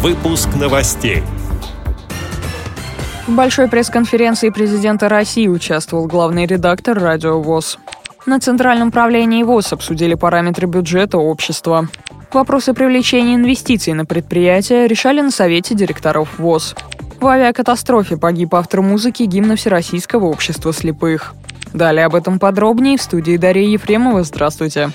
Выпуск новостей. В большой пресс-конференции президента России участвовал главный редактор «Радио ВОЗ». На Центральном правлении ВОЗ обсудили параметры бюджета общества. Вопросы привлечения инвестиций на предприятия решали на Совете директоров ВОЗ. В авиакатастрофе погиб автор музыки гимна Всероссийского общества слепых. Далее об этом подробнее в студии Дарья Ефремова. Здравствуйте.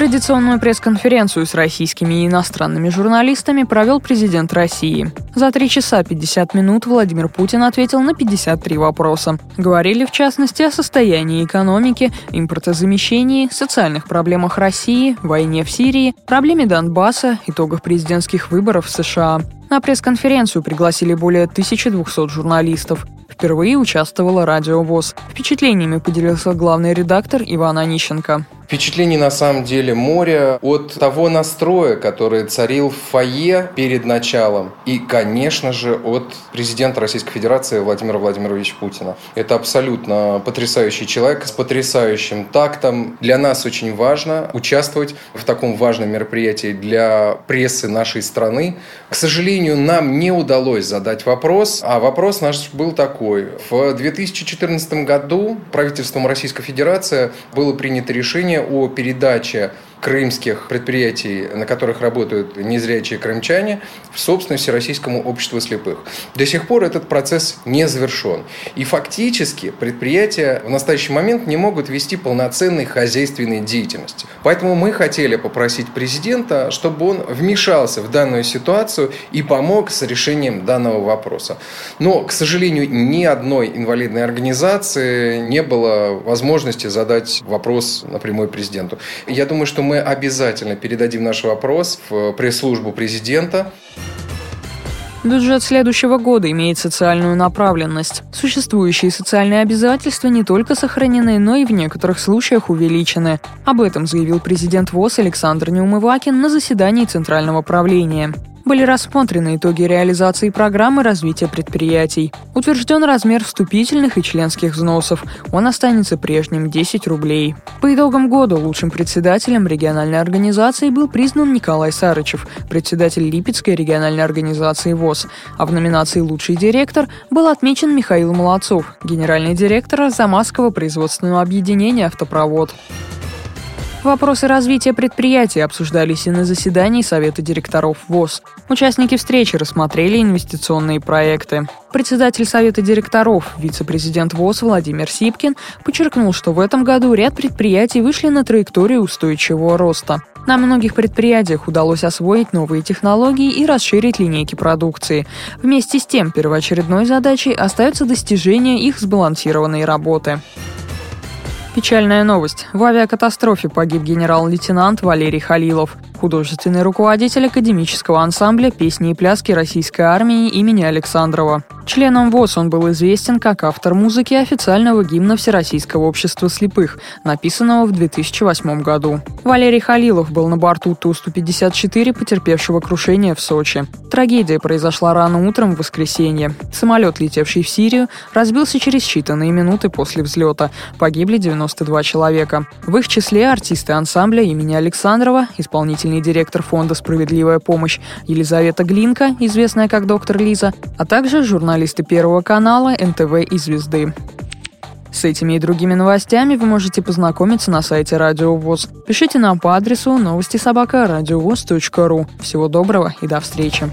Традиционную пресс-конференцию с российскими и иностранными журналистами провел президент России. За 3 часа 50 минут Владимир Путин ответил на 53 вопроса. Говорили, в частности, о состоянии экономики, импортозамещении, социальных проблемах России, войне в Сирии, проблеме Донбасса, итогах президентских выборов в США. На пресс-конференцию пригласили более 1200 журналистов. Впервые участвовала Радио ВОЗ. Впечатлениями поделился главный редактор Иван Онищенко. Впечатлений на самом деле море от того настроя, который царил в фойе перед началом. И, конечно же, от президента Российской Федерации Владимира Владимировича Путина. Это абсолютно потрясающий человек с потрясающим тактом. Для нас очень важно участвовать в таком важном мероприятии для прессы нашей страны. К сожалению, нам не удалось задать вопрос, а вопрос наш был такой. В 2014 году правительством Российской Федерации было принято решение о передаче крымских предприятий, на которых работают незрячие крымчане, в собственность Всероссийскому обществу слепых. До сих пор этот процесс не завершен. И фактически предприятия в настоящий момент не могут вести полноценной хозяйственной деятельности. Поэтому мы хотели попросить президента, чтобы он вмешался в данную ситуацию и помог с решением данного вопроса. Но, к сожалению, ни одной инвалидной организации не было возможности задать вопрос напрямую президенту. Я думаю, что мы обязательно передадим наш вопрос в пресс-службу президента. Бюджет следующего года имеет социальную направленность. Существующие социальные обязательства не только сохранены, но и в некоторых случаях увеличены. Об этом заявил президент ВОЗ Александр Неумывакин на заседании Центрального правления были рассмотрены итоги реализации программы развития предприятий. Утвержден размер вступительных и членских взносов. Он останется прежним – 10 рублей. По итогам года лучшим председателем региональной организации был признан Николай Сарычев, председатель Липецкой региональной организации ВОЗ. А в номинации «Лучший директор» был отмечен Михаил Молодцов, генеральный директор Замасского производственного объединения «Автопровод». Вопросы развития предприятий обсуждались и на заседании Совета директоров ВОЗ. Участники встречи рассмотрели инвестиционные проекты. Председатель Совета директоров, вице-президент ВОЗ Владимир Сипкин, подчеркнул, что в этом году ряд предприятий вышли на траекторию устойчивого роста. На многих предприятиях удалось освоить новые технологии и расширить линейки продукции. Вместе с тем, первоочередной задачей остается достижение их сбалансированной работы. Печальная новость. В авиакатастрофе погиб генерал-лейтенант Валерий Халилов художественный руководитель академического ансамбля «Песни и пляски Российской армии» имени Александрова. Членом ВОЗ он был известен как автор музыки официального гимна Всероссийского общества слепых, написанного в 2008 году. Валерий Халилов был на борту Ту-154, потерпевшего крушение в Сочи. Трагедия произошла рано утром в воскресенье. Самолет, летевший в Сирию, разбился через считанные минуты после взлета. Погибли 92 человека. В их числе артисты ансамбля имени Александрова, исполнитель исполнительный директор фонда «Справедливая помощь» Елизавета Глинка, известная как доктор Лиза, а также журналисты Первого канала, НТВ и «Звезды». С этими и другими новостями вы можете познакомиться на сайте Радио ВОЗ. Пишите нам по адресу новости собака ру. Всего доброго и до встречи.